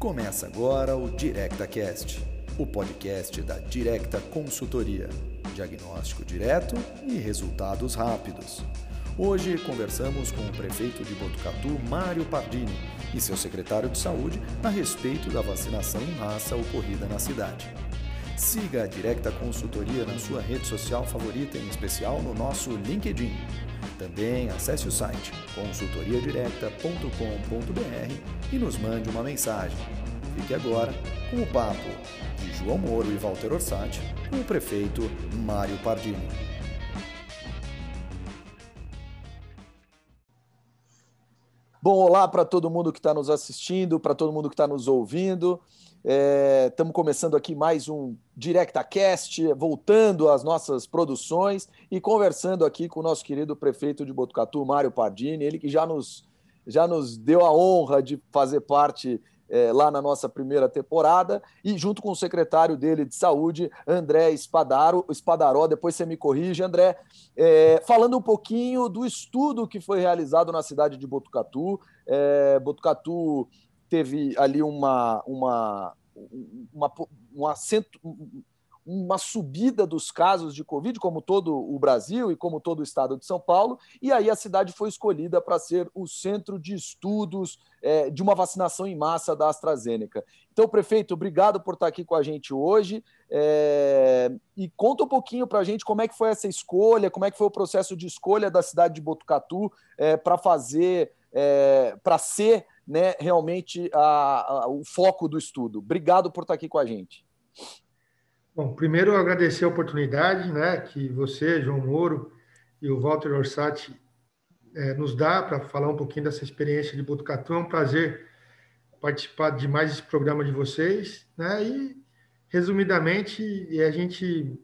Começa agora o DirectaCast, o podcast da Directa Consultoria. Diagnóstico direto e resultados rápidos. Hoje conversamos com o prefeito de Botucatu, Mário Pardini, e seu secretário de Saúde a respeito da vacinação em massa ocorrida na cidade. Siga a Directa Consultoria na sua rede social favorita, em especial no nosso LinkedIn. Também acesse o site consultoriadirecta.com.br e nos mande uma mensagem. Fique agora com o papo de João Moro e Walter Orsatti com o prefeito Mário Pardini. Bom, olá para todo mundo que está nos assistindo, para todo mundo que está nos ouvindo. Estamos é, começando aqui mais um DirectaCast, voltando às nossas produções e conversando aqui com o nosso querido prefeito de Botucatu, Mário Pardini, ele que já nos, já nos deu a honra de fazer parte é, lá na nossa primeira temporada, e junto com o secretário dele de saúde, André Espadaro, Espadaró, depois você me corrige, André, é, falando um pouquinho do estudo que foi realizado na cidade de Botucatu. É, Botucatu teve ali uma, uma, uma, uma, uma subida dos casos de Covid, como todo o Brasil e como todo o estado de São Paulo, e aí a cidade foi escolhida para ser o centro de estudos é, de uma vacinação em massa da AstraZeneca. Então, prefeito, obrigado por estar aqui com a gente hoje. É, e conta um pouquinho para a gente como é que foi essa escolha, como é que foi o processo de escolha da cidade de Botucatu é, para fazer, é, para ser né, realmente a, a, o foco do estudo. Obrigado por estar aqui com a gente. Bom, primeiro agradecer a oportunidade né, que você, João Moro e o Walter Orsatti é, nos dá para falar um pouquinho dessa experiência de Botucatu. É um prazer participar de mais esse programa de vocês. Né? E, resumidamente, a gente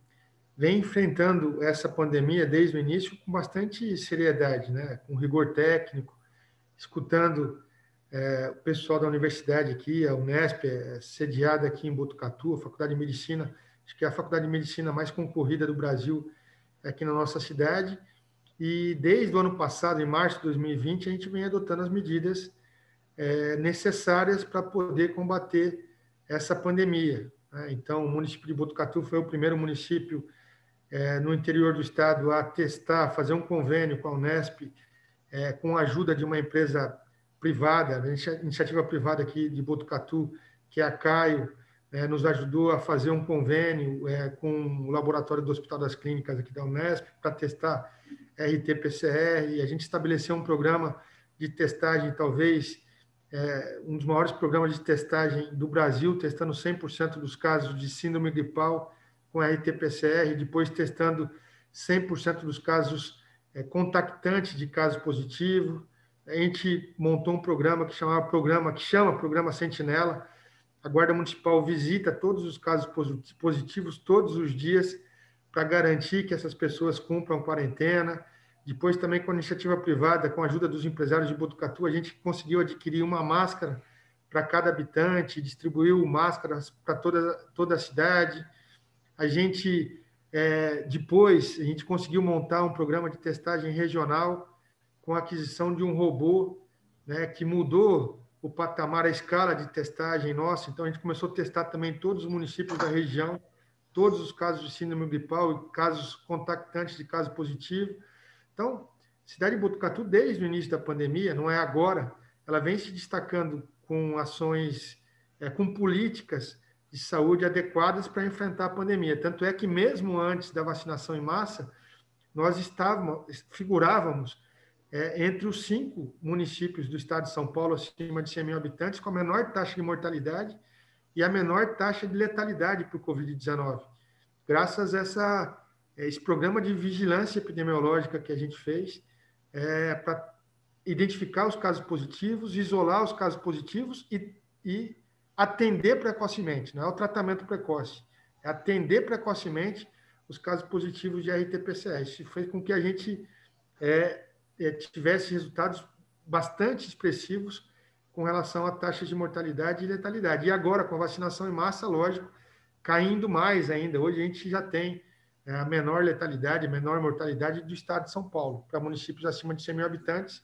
vem enfrentando essa pandemia desde o início com bastante seriedade, né? com rigor técnico, escutando é, o pessoal da universidade aqui, a Unesp, é sediada aqui em Botucatu, a Faculdade de Medicina acho que é a faculdade de medicina mais concorrida do Brasil aqui na nossa cidade. E desde o ano passado, em março de 2020, a gente vem adotando as medidas é, necessárias para poder combater essa pandemia. Né? Então, o município de Botucatu foi o primeiro município é, no interior do estado a testar, fazer um convênio com a Unesp, é, com a ajuda de uma empresa privada, iniciativa privada aqui de Botucatu, que é a Caio, é, nos ajudou a fazer um convênio é, com o laboratório do Hospital das Clínicas aqui da Unesp para testar RT-PCR e a gente estabeleceu um programa de testagem, talvez é, um dos maiores programas de testagem do Brasil, testando 100% dos casos de síndrome gripal com RT-PCR, depois testando 100% dos casos contactantes de caso positivo. A gente montou um programa que chamava programa que chama Programa Sentinela, a Guarda Municipal visita todos os casos positivos todos os dias para garantir que essas pessoas cumpram quarentena. Depois, também com a iniciativa privada, com a ajuda dos empresários de Botucatu, a gente conseguiu adquirir uma máscara para cada habitante, distribuiu máscaras para toda, toda a cidade. A gente, é, depois, a gente conseguiu montar um programa de testagem regional com a aquisição de um robô né, que mudou o patamar, a escala de testagem nossa. Então, a gente começou a testar também todos os municípios da região, todos os casos de síndrome gripal e casos contactantes de caso positivo. Então, cidade de Botucatu, desde o início da pandemia, não é agora, ela vem se destacando com ações, é, com políticas de saúde adequadas para enfrentar a pandemia. Tanto é que, mesmo antes da vacinação em massa, nós estávamos, figurávamos é, entre os cinco municípios do estado de São Paulo, acima de 100 mil habitantes, com a menor taxa de mortalidade e a menor taxa de letalidade o Covid-19. Graças a essa, é, esse programa de vigilância epidemiológica que a gente fez é, para identificar os casos positivos, isolar os casos positivos e, e atender precocemente, não é o tratamento precoce, é atender precocemente os casos positivos de RT-PCR. Isso fez com que a gente é, é, tivesse resultados bastante expressivos com relação a taxas de mortalidade e letalidade. E agora, com a vacinação em massa, lógico, caindo mais ainda. Hoje a gente já tem é, a menor letalidade, a menor mortalidade do estado de São Paulo. Para municípios acima de 100 mil habitantes,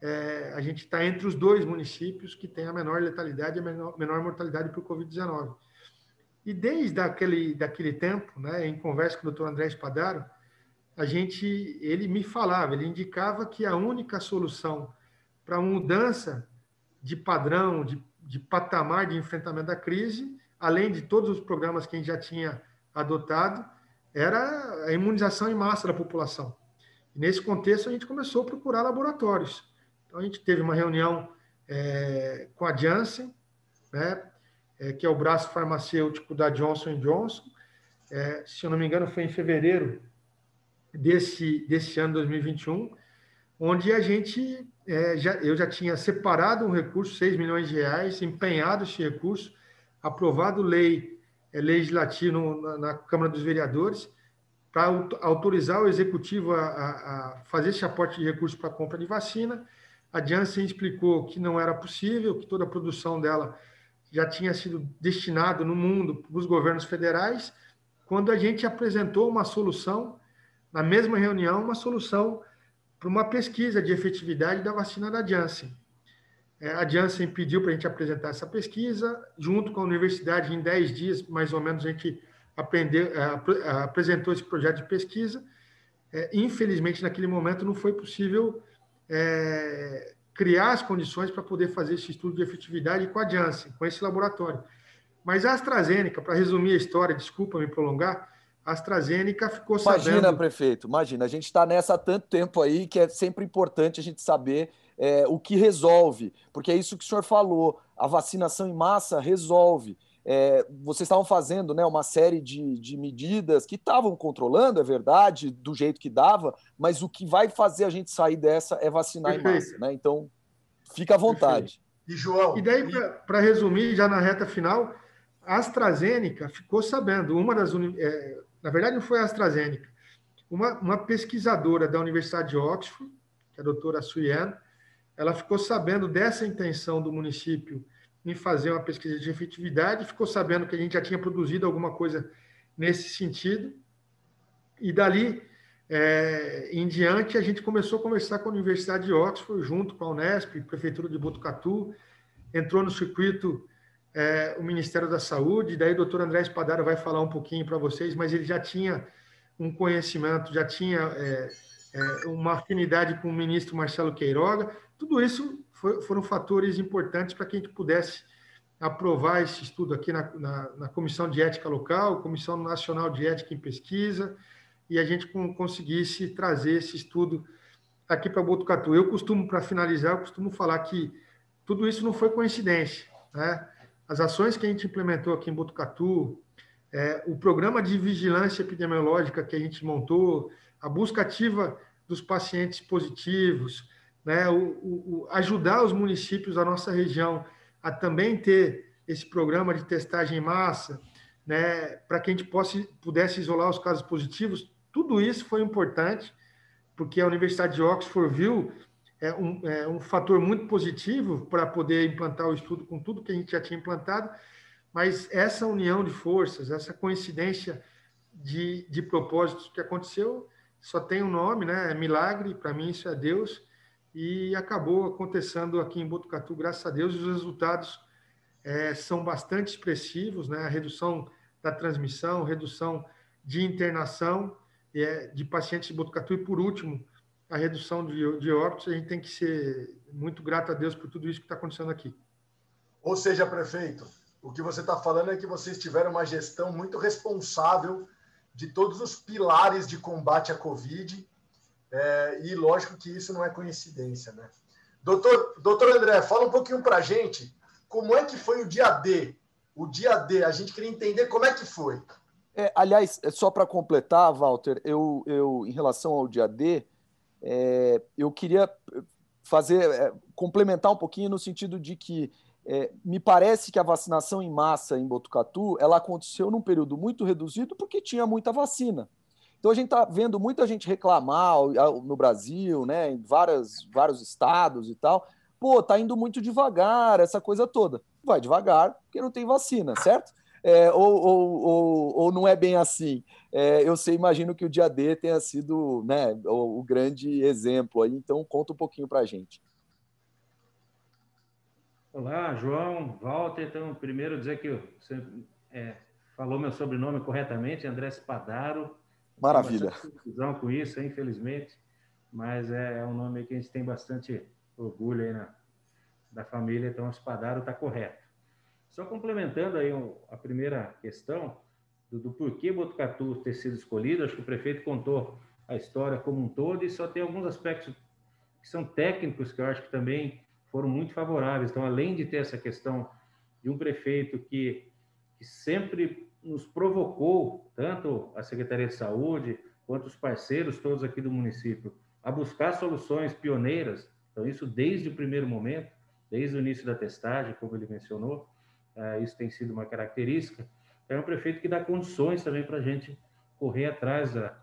é, a gente está entre os dois municípios que tem a menor letalidade e a menor, menor mortalidade por Covid-19. E desde aquele, daquele tempo, né, em conversa com o doutor André Espadaro, a gente, ele me falava, ele indicava que a única solução para mudança de padrão, de, de patamar de enfrentamento da crise, além de todos os programas que a gente já tinha adotado, era a imunização em massa da população. E nesse contexto, a gente começou a procurar laboratórios. Então, a gente teve uma reunião é, com a Janssen, né, é, que é o braço farmacêutico da Johnson Johnson. É, se eu não me engano, foi em fevereiro desse, desse ano 2021, onde a gente, é, já, eu já tinha separado um recurso, 6 milhões de reais, empenhado esse recurso, aprovado lei é, legislativa na, na, Câmara dos Vereadores, para autorizar o Executivo a, a, a fazer esse aporte de recursos para compra de vacina. A Janssen explicou que não era possível, que toda a produção dela já tinha sido destinado no mundo para os governos federais, quando a gente apresentou uma solução, na mesma reunião, uma solução para uma pesquisa de efetividade da vacina da Janssen. É, a Janssen pediu para a gente apresentar essa pesquisa, junto com a universidade, em 10 dias, mais ou menos, a gente aprendeu, é, apresentou esse projeto de pesquisa. É, infelizmente, naquele momento, não foi possível é, criar as condições para poder fazer esse estudo de efetividade com a Janssen, com esse laboratório. Mas a AstraZeneca, para resumir a história, desculpa me prolongar, a AstraZeneca ficou imagina, sabendo... Imagina, prefeito, imagina, a gente está nessa há tanto tempo aí que é sempre importante a gente saber é, o que resolve, porque é isso que o senhor falou, a vacinação em massa resolve. É, vocês estavam fazendo né, uma série de, de medidas que estavam controlando, é verdade, do jeito que dava, mas o que vai fazer a gente sair dessa é vacinar Perfeito. em massa. Né? Então, fica à vontade. Perfeito. E, João. E daí, para resumir, já na reta final, a AstraZeneca ficou sabendo, uma das. É, na verdade, não foi a AstraZeneca, uma, uma pesquisadora da Universidade de Oxford, que é a doutora Suyen, ela ficou sabendo dessa intenção do município em fazer uma pesquisa de efetividade, ficou sabendo que a gente já tinha produzido alguma coisa nesse sentido, e dali é, em diante a gente começou a conversar com a Universidade de Oxford, junto com a Unesp, Prefeitura de Botucatu, entrou no circuito é, o Ministério da Saúde, daí o doutor André Espadara vai falar um pouquinho para vocês, mas ele já tinha um conhecimento, já tinha é, é, uma afinidade com o ministro Marcelo Queiroga, tudo isso foi, foram fatores importantes para que a gente pudesse aprovar esse estudo aqui na, na, na, Comissão de Ética Local, Comissão Nacional de Ética em Pesquisa, e a gente com, conseguisse trazer esse estudo aqui para Botucatu. Eu costumo, para finalizar, eu costumo falar que tudo isso não foi coincidência. Né? As ações que a gente implementou aqui em Botucatu, é, o programa de vigilância epidemiológica que a gente montou, a busca ativa dos pacientes positivos, né, o, o, ajudar os municípios da nossa região a também ter esse programa de testagem em massa, né, para que a gente possa, pudesse isolar os casos positivos, tudo isso foi importante, porque a Universidade de Oxford viu é, um, é, um fator muito positivo para poder implantar o estudo com tudo que a gente já tinha implantado, mas essa união de forças, essa coincidência de, de propósitos que aconteceu, só tem um nome, né? É milagre, para mim isso é Deus, e acabou acontecendo aqui em Botucatu, graças a Deus, os resultados é, são bastante expressivos, né? A redução da transmissão, redução de internação é, de pacientes de Botucatu e, por último, a redução de, de óbitos. A gente tem que ser muito grato a Deus por tudo isso que está acontecendo aqui. Ou seja, prefeito, o que você está falando é que vocês tiveram uma gestão muito responsável de todos os pilares de combate à Covid é, e lógico que isso não é coincidência, né? Doutor, doutor André, fala um pouquinho para a gente como é que foi o dia D. O dia D, a gente queria entender como é que foi. É, aliás, é só para completar, Walter, eu, eu, em relação ao dia D, é, eu queria fazer, é, complementar um pouquinho no sentido de que é, me parece que a vacinação em massa em Botucatu ela aconteceu num período muito reduzido porque tinha muita vacina. Então a gente está vendo muita gente reclamar no Brasil, né, em várias, vários estados e tal. Pô, tá indo muito devagar, essa coisa toda. Vai devagar, porque não tem vacina, certo? É, ou, ou, ou, ou, não é bem assim. É, eu sei, imagino que o dia D tenha sido né, o, o grande exemplo aí, então conta um pouquinho para a gente. Olá, João, Walter. Então, primeiro dizer que você é, falou meu sobrenome corretamente, André Spadaro. Maravilha. Confusão com isso, infelizmente, mas é, é um nome que a gente tem bastante orgulho aí na, da família, então Spadaro está correto. Só complementando aí a primeira questão do, do porquê Botucatu ter sido escolhido, acho que o prefeito contou a história como um todo e só tem alguns aspectos que são técnicos que eu acho que também foram muito favoráveis. Então, além de ter essa questão de um prefeito que, que sempre nos provocou, tanto a Secretaria de Saúde quanto os parceiros todos aqui do município, a buscar soluções pioneiras. Então, isso desde o primeiro momento, desde o início da testagem, como ele mencionou, isso tem sido uma característica. Então, é um prefeito que dá condições também para a gente correr atrás da,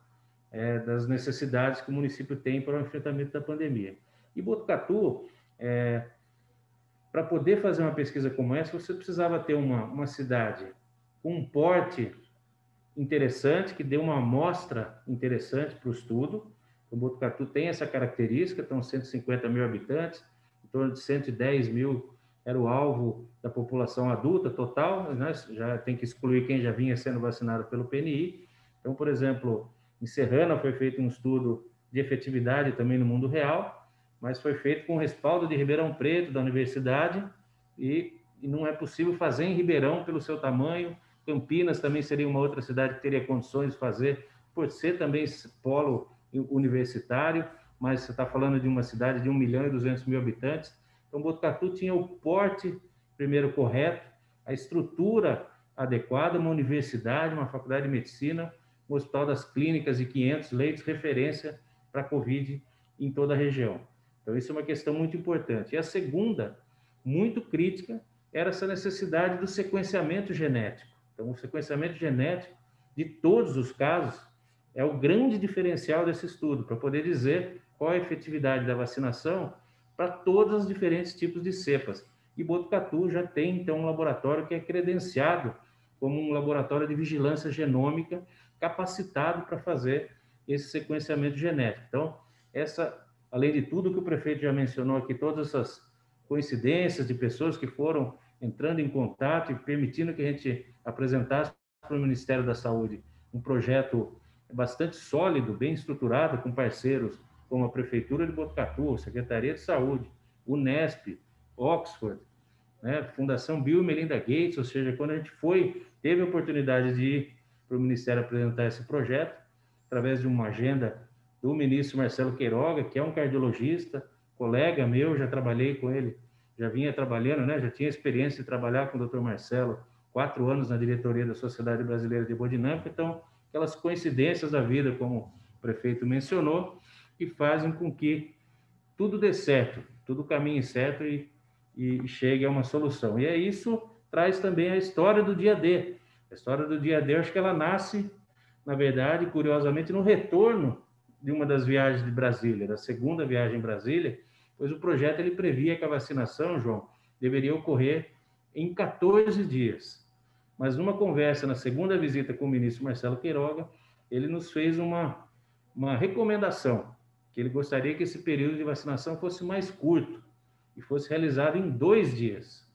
é, das necessidades que o município tem para o enfrentamento da pandemia. E Botucatu, é, para poder fazer uma pesquisa como essa, você precisava ter uma, uma cidade com um porte interessante, que dê uma amostra interessante para o estudo. O Botucatu tem essa característica, estão 150 mil habitantes, em torno de 110 mil era o alvo da população adulta total, né? já tem que excluir quem já vinha sendo vacinado pelo PNI. Então, por exemplo, em Serrana foi feito um estudo de efetividade também no mundo real, mas foi feito com respaldo de Ribeirão Preto, da universidade, e, e não é possível fazer em Ribeirão pelo seu tamanho. Campinas também seria uma outra cidade que teria condições de fazer, por ser também polo universitário, mas você está falando de uma cidade de 1 milhão e 200 mil habitantes. Então, Botucatu tinha o porte, primeiro, correto, a estrutura adequada, uma universidade, uma faculdade de medicina, um hospital das clínicas e 500 leitos, referência para a Covid em toda a região. Então, isso é uma questão muito importante. E a segunda, muito crítica, era essa necessidade do sequenciamento genético. Então, o sequenciamento genético de todos os casos é o grande diferencial desse estudo, para poder dizer qual a efetividade da vacinação para todos os diferentes tipos de cepas. E Botucatu já tem, então, um laboratório que é credenciado como um laboratório de vigilância genômica capacitado para fazer esse sequenciamento genético. Então, essa além de tudo que o prefeito já mencionou aqui, todas essas coincidências de pessoas que foram entrando em contato e permitindo que a gente apresentasse para o Ministério da Saúde um projeto bastante sólido, bem estruturado, com parceiros como a Prefeitura de Botucatu, Secretaria de Saúde, Unesp, Oxford, né, Fundação Bill e Melinda Gates, ou seja, quando a gente foi, teve a oportunidade de ir para o Ministério apresentar esse projeto, através de uma agenda do ministro Marcelo Queiroga, que é um cardiologista, colega meu, já trabalhei com ele, já vinha trabalhando, né? Já tinha experiência de trabalhar com o Dr. Marcelo, quatro anos na diretoria da Sociedade Brasileira de Hemodinâmica, então aquelas coincidências da vida, como o prefeito mencionou, que fazem com que tudo dê certo, tudo caminhe certo e, e chegue a uma solução. E é isso traz também a história do dia D. A história do dia D, acho que ela nasce, na verdade, curiosamente, no retorno de uma das viagens de Brasília, da segunda viagem em Brasília, pois o projeto ele previa que a vacinação, João, deveria ocorrer em 14 dias. Mas numa conversa na segunda visita com o ministro Marcelo Queiroga, ele nos fez uma, uma recomendação, que ele gostaria que esse período de vacinação fosse mais curto e fosse realizado em dois dias.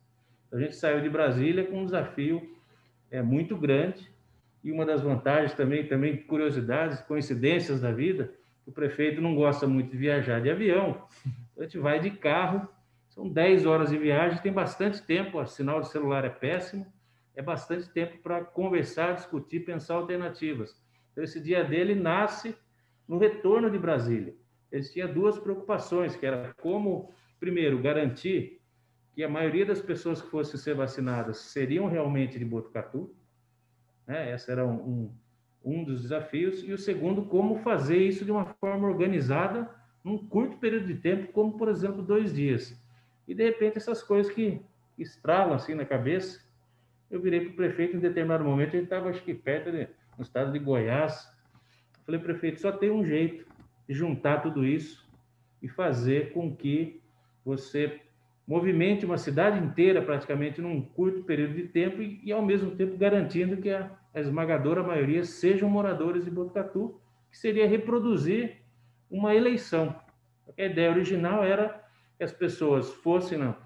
A gente saiu de Brasília com um desafio é, muito grande e uma das vantagens também, também curiosidades, coincidências da vida, o prefeito não gosta muito de viajar de avião, a gente vai de carro, são 10 horas de viagem, tem bastante tempo, o sinal de celular é péssimo, é bastante tempo para conversar, discutir, pensar alternativas. Então, esse dia dele nasce no retorno de Brasília. Ele tinha duas preocupações, que era como, primeiro, garantir que a maioria das pessoas que fossem ser vacinadas seriam realmente de Botucatu, né? Esse era um, um dos desafios, e o segundo, como fazer isso de uma forma organizada, num curto período de tempo, como, por exemplo, dois dias. E, de repente, essas coisas que estralam assim na cabeça, eu virei para o prefeito em determinado momento, ele estava, acho que, perto, de, no estado de Goiás. Falei, prefeito, só tem um jeito juntar tudo isso e fazer com que você movimente uma cidade inteira praticamente num curto período de tempo e, e ao mesmo tempo garantindo que a, a esmagadora maioria sejam moradores de Botucatu, que seria reproduzir uma eleição. A ideia original era que as pessoas fossem na,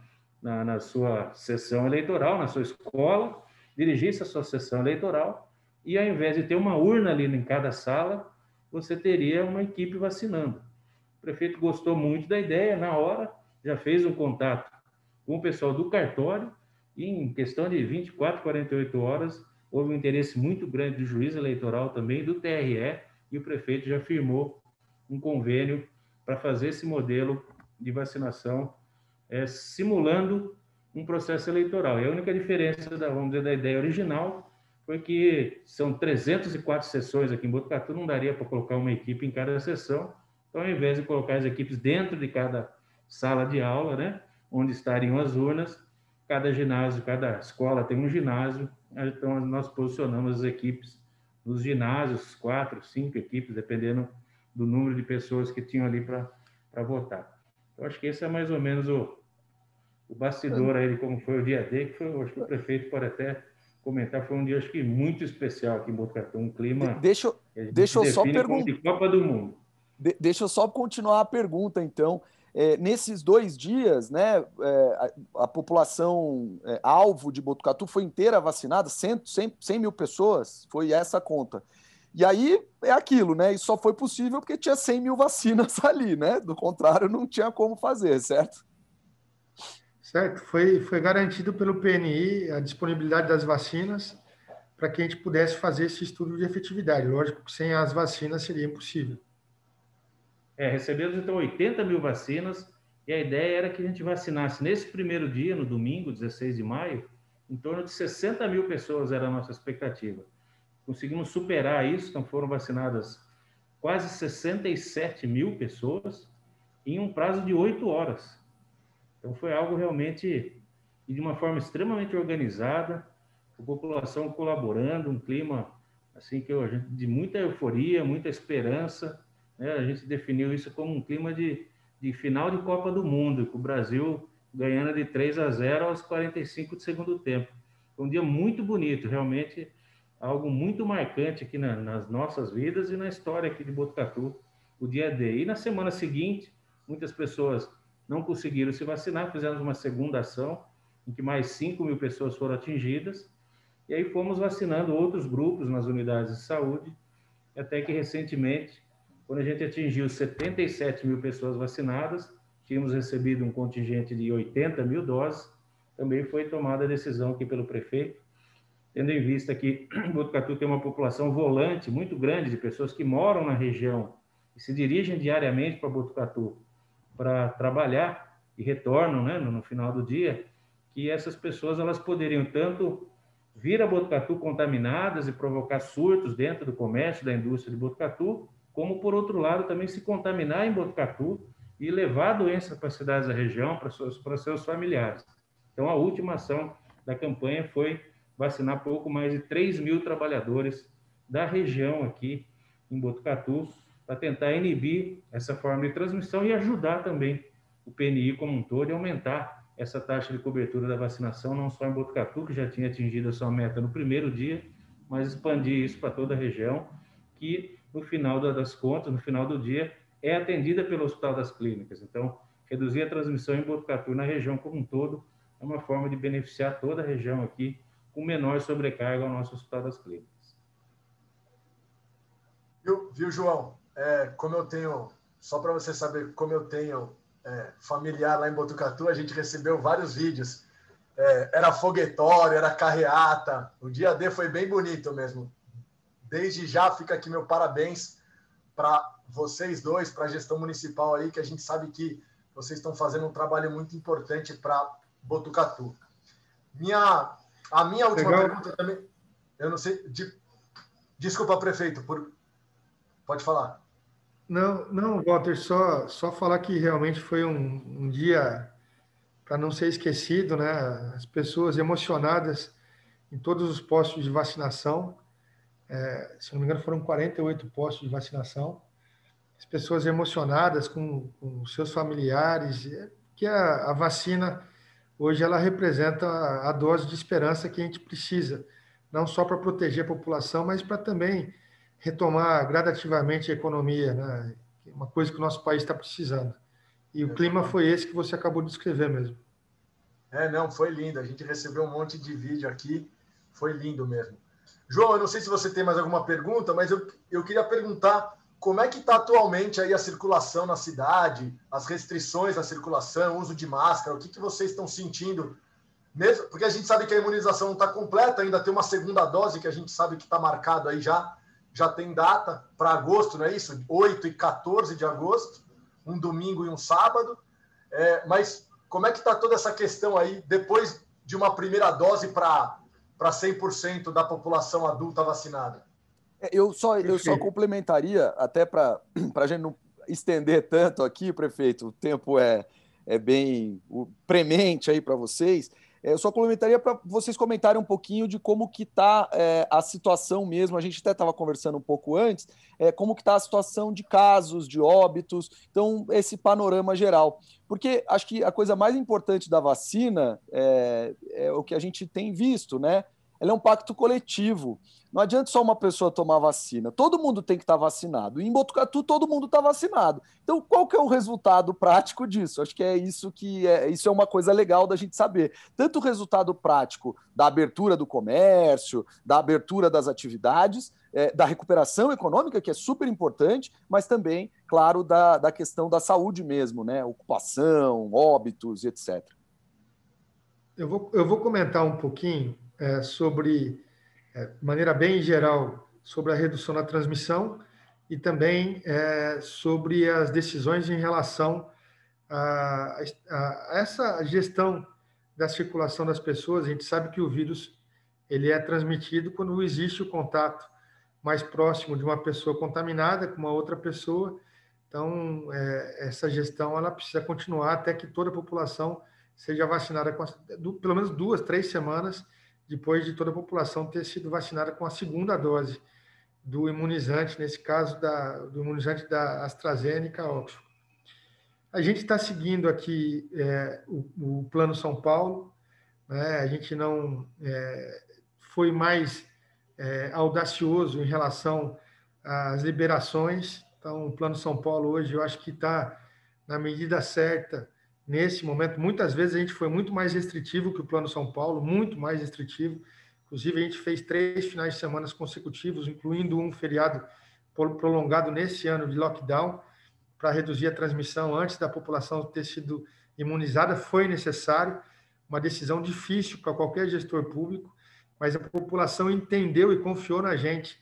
na, na sua sessão eleitoral, na sua escola, dirigisse a sua sessão eleitoral e, ao invés de ter uma urna ali em cada sala, você teria uma equipe vacinando. O prefeito gostou muito da ideia, na hora, já fez um contato com o pessoal do cartório e, em questão de 24, 48 horas, houve um interesse muito grande do juiz eleitoral também, do TRE, e o prefeito já firmou um convênio para fazer esse modelo de vacinação, é, simulando um processo eleitoral. E a única diferença, da, vamos dizer, da ideia original foi que são 304 sessões aqui em Botucatu, não daria para colocar uma equipe em cada sessão. Então, ao invés de colocar as equipes dentro de cada sala de aula, né, onde estariam as urnas, cada ginásio, cada escola tem um ginásio, então nós posicionamos as equipes nos ginásios, quatro, cinco equipes, dependendo do número de pessoas que tinham ali para votar. Eu acho que esse é mais ou menos o, o bastidor aí de como foi o dia D, que foi, acho que o prefeito pode até comentar, foi um dia acho que muito especial aqui em Botucatu, um clima. Deixa, deixa eu só perguntar. De Copa do Mundo. De, deixa eu só continuar a pergunta, então. É, nesses dois dias, né, é, a, a, população é, alvo de Botucatu foi inteira vacinada, 100, 100, 100 mil pessoas, foi essa a conta. E aí é aquilo, né? E só foi possível porque tinha 100 mil vacinas ali, né? Do contrário, não tinha como fazer, certo? Certo. Foi, foi garantido pelo PNI a disponibilidade das vacinas para que a gente pudesse fazer esse estudo de efetividade. Lógico que sem as vacinas seria impossível. É, recebemos então 80 mil vacinas e a ideia era que a gente vacinasse nesse primeiro dia, no domingo, 16 de maio, em torno de 60 mil pessoas era a nossa expectativa conseguimos superar isso, então foram vacinadas quase 67 mil pessoas em um prazo de oito horas. Então foi algo realmente de uma forma extremamente organizada, a população colaborando, um clima assim que eu, de muita euforia, muita esperança. Né? A gente definiu isso como um clima de, de final de Copa do Mundo, com o Brasil ganhando de 3 a 0 aos 45 do segundo tempo. Foi um dia muito bonito, realmente algo muito marcante aqui na, nas nossas vidas e na história aqui de Botucatu, o dia D. E na semana seguinte, muitas pessoas não conseguiram se vacinar, fizemos uma segunda ação, em que mais 5 mil pessoas foram atingidas, e aí fomos vacinando outros grupos nas unidades de saúde, até que recentemente, quando a gente atingiu 77 mil pessoas vacinadas, tínhamos recebido um contingente de 80 mil doses, também foi tomada a decisão aqui pelo prefeito tendo em vista que Botucatu tem uma população volante muito grande de pessoas que moram na região e se dirigem diariamente para Botucatu para trabalhar e retornam né, no, final do dia, que essas pessoas elas poderiam tanto vir a Botucatu contaminadas e provocar surtos dentro do comércio, da indústria de Botucatu, como, por outro lado, também se contaminar em Botucatu e levar a doença para as cidades da região, para seus, para seus familiares. Então, a última ação da campanha foi vacinar pouco mais de 3 mil trabalhadores da região aqui em Botucatu, para tentar inibir essa forma de transmissão e ajudar também o PNI como um todo e aumentar essa taxa de cobertura da vacinação, não só em Botucatu, que já tinha atingido a sua meta no primeiro dia, mas expandir isso para toda a região, que no final das contas, no final do dia, é atendida pelo Hospital das Clínicas. Então, reduzir a transmissão em Botucatu na região como um todo é uma forma de beneficiar toda a região aqui com menor sobrecarga ao nosso Hospital das Clínicas. Viu, viu João? É, como eu tenho, só para você saber como eu tenho é, familiar lá em Botucatu, a gente recebeu vários vídeos. É, era foguetório, era carreata. O dia D foi bem bonito mesmo. Desde já fica aqui meu parabéns para vocês dois, para a gestão municipal aí, que a gente sabe que vocês estão fazendo um trabalho muito importante para Botucatu. Minha a minha última Legal. pergunta também, eu não sei. De, desculpa, prefeito, por, pode falar. Não, não, Walter, só, só falar que realmente foi um, um dia para não ser esquecido, né? As pessoas emocionadas em todos os postos de vacinação. É, se não me engano, foram 48 postos de vacinação. As pessoas emocionadas com, com seus familiares, que a, a vacina hoje ela representa a dose de esperança que a gente precisa, não só para proteger a população, mas para também retomar gradativamente a economia, né? uma coisa que o nosso país está precisando. E o clima foi esse que você acabou de descrever mesmo. É, não, foi lindo. A gente recebeu um monte de vídeo aqui. Foi lindo mesmo. João, eu não sei se você tem mais alguma pergunta, mas eu, eu queria perguntar como é que está atualmente aí a circulação na cidade, as restrições da circulação, uso de máscara, o que, que vocês estão sentindo? Mesmo, porque a gente sabe que a imunização não está completa, ainda tem uma segunda dose que a gente sabe que está marcado aí já, já tem data para agosto, não é isso? 8 e 14 de agosto, um domingo e um sábado. É, mas como é que está toda essa questão aí, depois de uma primeira dose para 100% da população adulta vacinada? É, eu só, eu só complementaria, até para a gente não estender tanto aqui, prefeito, o tempo é, é bem premente aí para vocês. É, eu só complementaria para vocês comentarem um pouquinho de como que está é, a situação mesmo. A gente até estava conversando um pouco antes, é, como que está a situação de casos, de óbitos, então esse panorama geral. Porque acho que a coisa mais importante da vacina é, é o que a gente tem visto, né? Ela é um pacto coletivo. Não adianta só uma pessoa tomar vacina. Todo mundo tem que estar tá vacinado. E em Botucatu, todo mundo está vacinado. Então, qual que é o resultado prático disso? Acho que é isso que é, isso é uma coisa legal da gente saber. Tanto o resultado prático da abertura do comércio, da abertura das atividades, é, da recuperação econômica, que é super importante, mas também, claro, da, da questão da saúde mesmo, né? Ocupação, óbitos e etc. Eu vou, eu vou comentar um pouquinho é, sobre é, de maneira bem geral, sobre a redução da transmissão e também é, sobre as decisões em relação a, a, a, essa gestão da circulação das pessoas. A gente sabe que o vírus ele é transmitido quando existe o contato mais próximo de uma pessoa contaminada com uma outra pessoa. Então, é, essa gestão ela precisa continuar até que toda a população seja vacinada com pelo menos duas, três semanas depois de toda a população ter sido vacinada com a segunda dose do imunizante, nesse caso da, do imunizante da AstraZeneca Oxford. A gente está seguindo aqui é, o, o, Plano São Paulo, né? a gente não é, foi mais é, audacioso em relação às liberações, então o Plano São Paulo hoje eu acho que está na medida certa nesse momento. Muitas vezes a gente foi muito mais restritivo que o Plano São Paulo, muito mais restritivo. Inclusive, a gente fez três finais de semana consecutivos, incluindo um feriado prolongado nesse ano de lockdown, para reduzir a transmissão antes da população ter sido imunizada. Foi necessário, uma decisão difícil para qualquer gestor público, mas a população entendeu e confiou na gente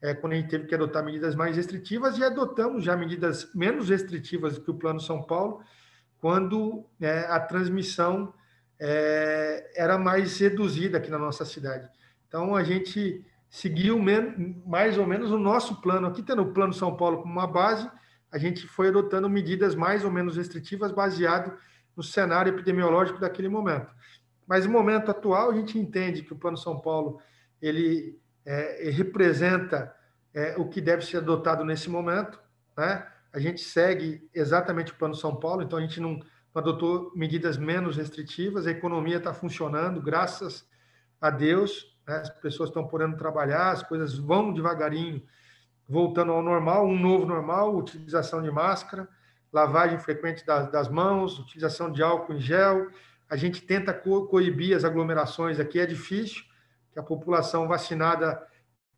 é, quando a gente teve que adotar medidas mais restritivas e adotamos já medidas menos restritivas que o Plano São Paulo quando é, a transmissão é, era mais reduzida aqui na nossa cidade. Então, a gente seguiu mais ou menos o nosso plano. Aqui, tendo o Plano São Paulo como uma base, a gente foi adotando medidas mais ou menos restritivas baseado no cenário epidemiológico daquele momento. Mas no momento atual, a gente entende que o Plano São Paulo ele é, representa é, o que deve ser adotado nesse momento, né? A gente segue exatamente o Plano São Paulo, então a gente não, adotou medidas menos restritivas, a economia está funcionando, graças a Deus, né? as pessoas estão podendo trabalhar, as coisas vão devagarinho voltando ao normal, um novo normal, utilização de máscara, lavagem frequente das, das mãos, utilização de álcool em gel, a gente tenta co coibir as aglomerações aqui, é difícil, que a população vacinada,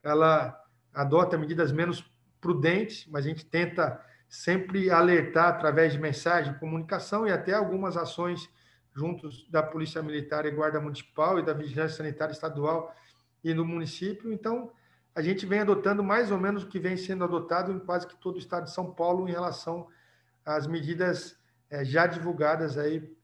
ela adota medidas menos prudentes, mas a gente tenta sempre alertar através de mensagem, comunicação e até algumas ações juntos da Polícia Militar e Guarda Municipal e da Vigilância Sanitária Estadual e no município. Então, a gente vem adotando mais ou menos o que vem sendo adotado em quase que todo o estado de São Paulo em relação às medidas é, já divulgadas aí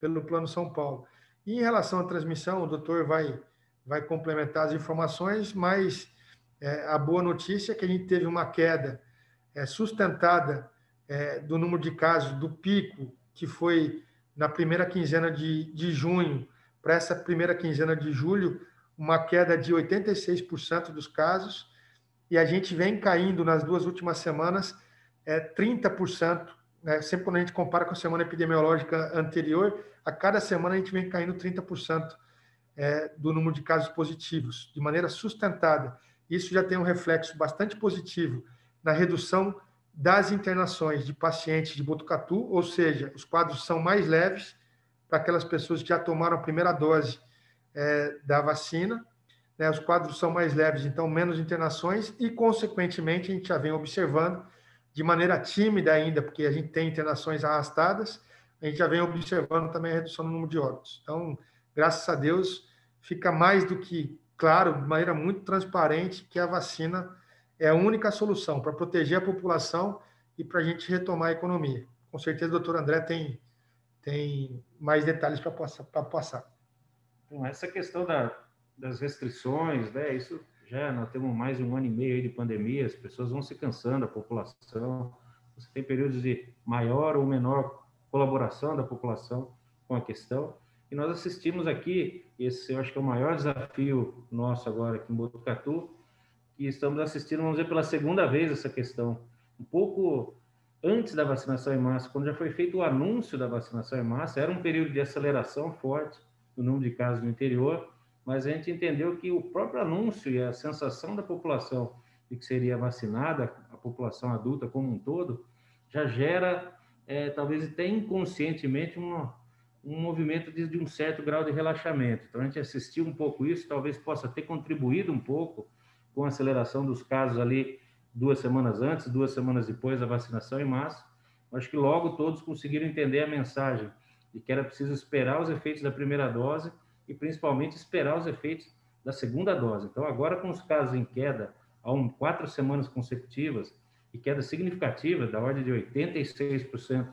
pelo Plano São Paulo. E em relação à transmissão, o doutor vai, vai complementar as informações, mas é, a boa notícia é que a gente teve uma queda é, sustentada é, do número de casos do pico que foi na primeira quinzena de, de junho para essa primeira quinzena de julho, uma queda de 86% dos casos, e a gente vem caindo nas duas últimas semanas é, 30%, né? sempre quando a gente compara com a semana epidemiológica anterior, a cada semana a gente vem caindo 30% é, do número de casos positivos, de maneira sustentada. Isso já tem um reflexo bastante positivo na redução das internações de pacientes de Botucatu, ou seja, os quadros são mais leves, para aquelas pessoas que já tomaram a primeira dose é, da vacina. Né? Os quadros são mais leves, então menos internações, e, consequentemente, a gente já vem observando de maneira tímida ainda, porque a gente tem internações arrastadas, a gente já vem observando também a redução no número de óbitos. Então, graças a Deus, fica mais do que claro, de maneira muito transparente, que a vacina é a única solução para proteger a população e para a gente retomar a economia. Com certeza o doutor André tem, tem mais detalhes para passar, passar. Essa questão da, das restrições, né, isso já nós temos mais de um ano e meio de pandemia, as pessoas vão se cansando, a população, você tem períodos de maior ou menor colaboração da população com a questão, e nós assistimos aqui, esse eu acho que é o maior desafio nosso agora aqui em Botucatu, que estamos assistindo, vamos dizer, pela segunda vez essa questão. Um pouco antes da vacinação em massa, quando já foi feito o anúncio da vacinação em massa, era um período de aceleração forte no número de casos no interior, mas a gente entendeu que o próprio anúncio e a sensação da população de que seria vacinada, a população adulta como um todo, já gera, é, talvez até inconscientemente, uma, um movimento de, de, um certo grau de relaxamento. Então, a gente assistiu um pouco isso, talvez possa ter contribuído um pouco com a aceleração dos casos ali duas semanas antes, duas semanas depois da vacinação em massa. Acho que logo todos conseguiram entender a mensagem de que era preciso esperar os efeitos da primeira dose e principalmente esperar os efeitos da segunda dose. Então, agora com os casos em queda há um, quatro semanas consecutivas e queda significativa, da ordem de 86%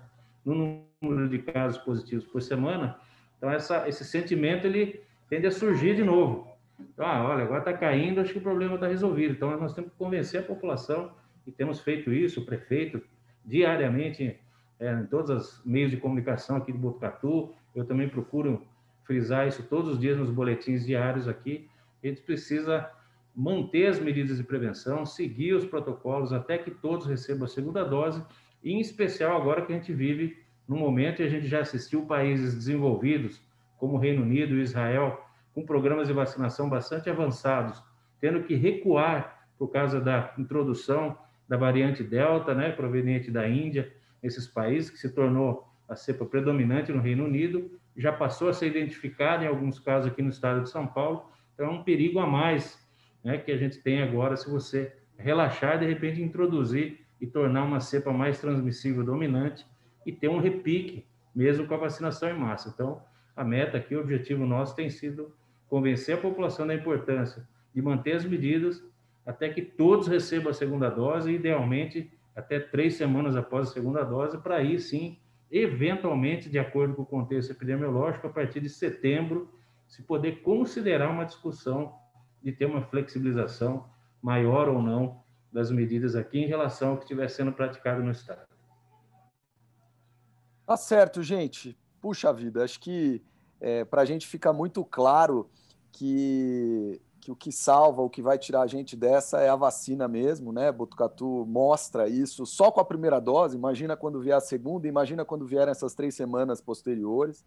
no número de casos positivos por semana, então essa, esse sentimento ele tende a surgir de novo. Então, ah, olha, agora está caindo, acho que o problema está resolvido. Então, nós temos que convencer a população, e temos feito isso, o prefeito, diariamente, é, em todos os meios de comunicação aqui do Botucatu, eu também procuro frisar isso todos os dias nos boletins diários aqui. A gente precisa manter as medidas de prevenção, seguir os protocolos até que todos recebam a segunda dose, e em especial agora que a gente vive no momento e a gente já assistiu países desenvolvidos, como o Reino Unido e Israel, com programas de vacinação bastante avançados, tendo que recuar por causa da introdução da variante Delta, né, proveniente da Índia, esses países, que se tornou a cepa predominante no Reino Unido, já passou a ser identificado em alguns casos aqui no estado de São Paulo. Então, é um perigo a mais né, que a gente tem agora se você relaxar de repente, introduzir e tornar uma cepa mais transmissível dominante e ter um repique, mesmo com a vacinação em massa. Então, a meta aqui, o objetivo nosso tem sido convencer a população da importância de manter as medidas até que todos recebam a segunda dose, idealmente até três semanas após a segunda dose, para aí sim eventualmente, de acordo com o contexto epidemiológico, a partir de setembro, se poder considerar uma discussão de ter uma flexibilização maior ou não das medidas aqui em relação ao que estiver sendo praticado no Estado. Tá certo, gente. Puxa vida, acho que é, para a gente fica muito claro que que o que salva, o que vai tirar a gente dessa é a vacina mesmo, né? Botucatu mostra isso só com a primeira dose. Imagina quando vier a segunda, imagina quando vierem essas três semanas posteriores.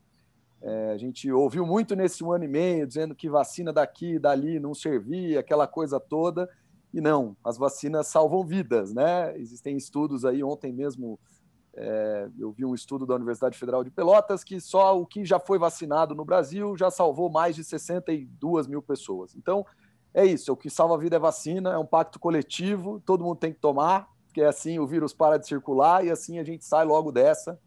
É, a gente ouviu muito nesse um ano e meio dizendo que vacina daqui e dali não servia, aquela coisa toda. E não, as vacinas salvam vidas, né? Existem estudos aí, ontem mesmo é, eu vi um estudo da Universidade Federal de Pelotas que só o que já foi vacinado no Brasil já salvou mais de 62 mil pessoas. Então, é isso. O que salva a vida é vacina, é um pacto coletivo, todo mundo tem que tomar, porque assim o vírus para de circular e assim a gente sai logo dessa.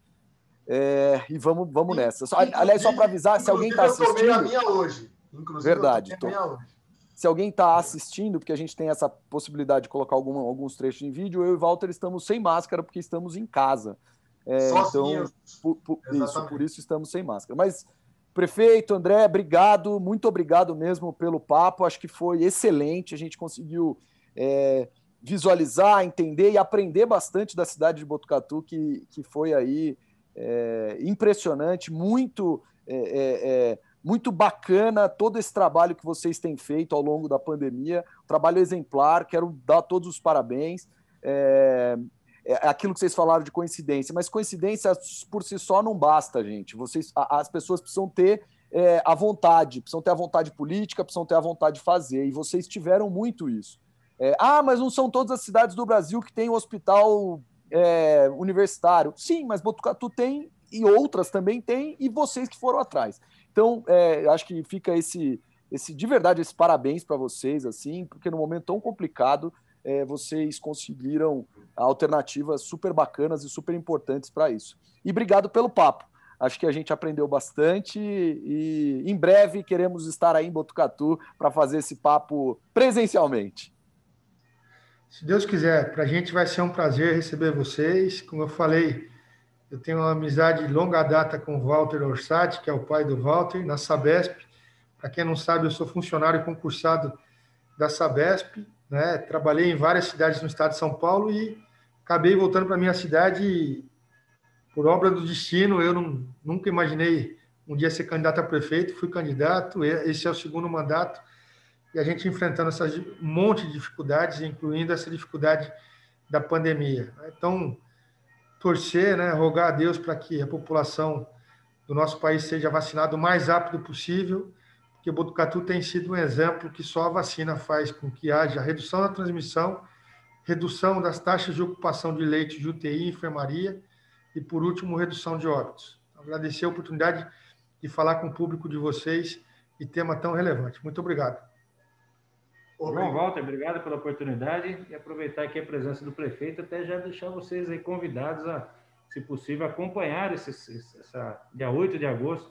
É, e vamos, vamos nessa. Só, aliás, só para avisar, se alguém está assistindo. Eu tomei a minha hoje. Inclusive, Verdade. Eu tomei a minha hoje se alguém está assistindo, porque a gente tem essa possibilidade de colocar alguma, alguns trechos em vídeo, eu e o Walter estamos sem máscara porque estamos em casa. É, então, por, por, isso, por isso estamos sem máscara. Mas, prefeito, André, obrigado, muito obrigado mesmo pelo papo. Acho que foi excelente. A gente conseguiu é, visualizar, entender e aprender bastante da cidade de Botucatu, que, que foi aí é, impressionante, muito. É, é, é muito bacana todo esse trabalho que vocês têm feito ao longo da pandemia, trabalho exemplar, quero dar todos os parabéns. É, é aquilo que vocês falaram de coincidência, mas coincidência por si só não basta, gente. Vocês, as pessoas precisam ter é, a vontade, precisam ter a vontade política, precisam ter a vontade de fazer, e vocês tiveram muito isso. É, ah, mas não são todas as cidades do Brasil que têm um hospital é, universitário. Sim, mas Botucatu tem e outras também têm, e vocês que foram atrás. Então, é, acho que fica esse, esse de verdade, esse parabéns para vocês, assim, porque no momento tão complicado, é, vocês conseguiram alternativas super bacanas e super importantes para isso. E obrigado pelo papo. Acho que a gente aprendeu bastante e em breve queremos estar aí em Botucatu para fazer esse papo presencialmente. Se Deus quiser, para a gente vai ser um prazer receber vocês. Como eu falei, eu tenho uma amizade de longa data com o Walter Orsatti, que é o pai do Walter, na Sabesp. Para quem não sabe, eu sou funcionário concursado da Sabesp, né? Trabalhei em várias cidades no estado de São Paulo e acabei voltando para minha cidade por obra do destino, eu não, nunca imaginei um dia ser candidato a prefeito, fui candidato, esse é o segundo mandato, e a gente enfrentando essas, um monte de dificuldades, incluindo essa dificuldade da pandemia. Então, torcer, né, rogar a Deus para que a população do nosso país seja vacinada o mais rápido possível, porque Botucatu tem sido um exemplo que só a vacina faz com que haja redução da transmissão, redução das taxas de ocupação de leite de UTI e enfermaria, e, por último, redução de óbitos. Agradecer a oportunidade de falar com o público de vocês e tema tão relevante. Muito obrigado. João Walter, obrigado pela oportunidade e aproveitar aqui a presença do prefeito, até já deixar vocês aí convidados a, se possível, acompanhar esse, essa dia 8 de agosto,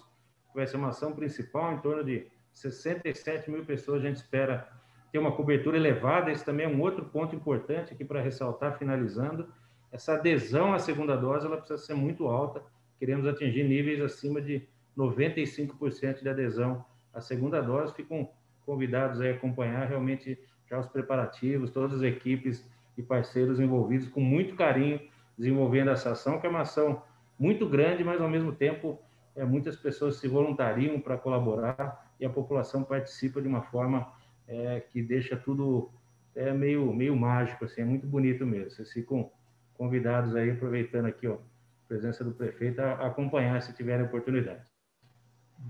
que vai ser uma ação principal, em torno de 67 mil pessoas, a gente espera ter uma cobertura elevada, esse também é um outro ponto importante aqui para ressaltar, finalizando, essa adesão à segunda dose ela precisa ser muito alta. Queremos atingir níveis acima de 95% de adesão à segunda dose. Ficam convidados a acompanhar realmente já os preparativos, todas as equipes e parceiros envolvidos com muito carinho desenvolvendo essa ação, que é uma ação muito grande, mas ao mesmo tempo é, muitas pessoas se voluntariam para colaborar e a população participa de uma forma é, que deixa tudo é, meio, meio mágico, assim, é muito bonito mesmo. Vocês ficam convidados aí, aproveitando aqui ó, a presença do prefeito, a acompanhar se tiverem oportunidade.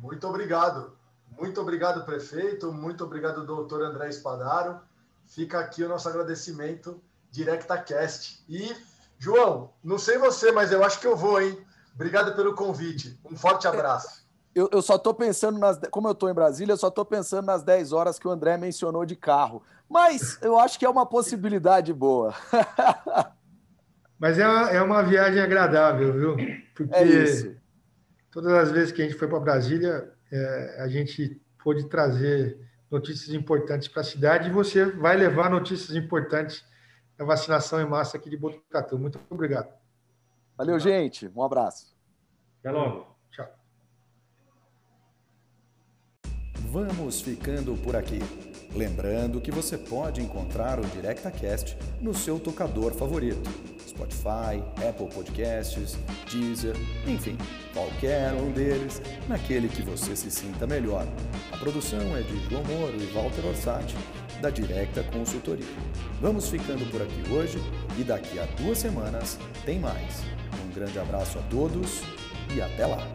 Muito obrigado. Muito obrigado, prefeito. Muito obrigado, doutor André Espadaro. Fica aqui o nosso agradecimento, DirectaCast. E, João, não sei você, mas eu acho que eu vou, hein? Obrigado pelo convite. Um forte abraço. Eu, eu só estou pensando nas. Como eu estou em Brasília, eu só estou pensando nas 10 horas que o André mencionou de carro. Mas eu acho que é uma possibilidade boa. Mas é uma, é uma viagem agradável, viu? Porque é todas as vezes que a gente foi para Brasília, é, a gente pôde trazer notícias importantes para a cidade e você vai levar notícias importantes da vacinação em massa aqui de Botucatu. Muito obrigado. Valeu, gente. Um abraço. Até logo. Tchau. Vamos ficando por aqui. Lembrando que você pode encontrar o DirectaCast no seu tocador favorito Spotify, Apple Podcasts, Deezer, enfim, qualquer um deles, naquele que você se sinta melhor. A produção é de João Moro e Walter Orsatti, da Directa Consultoria. Vamos ficando por aqui hoje e daqui a duas semanas tem mais. Um grande abraço a todos e até lá!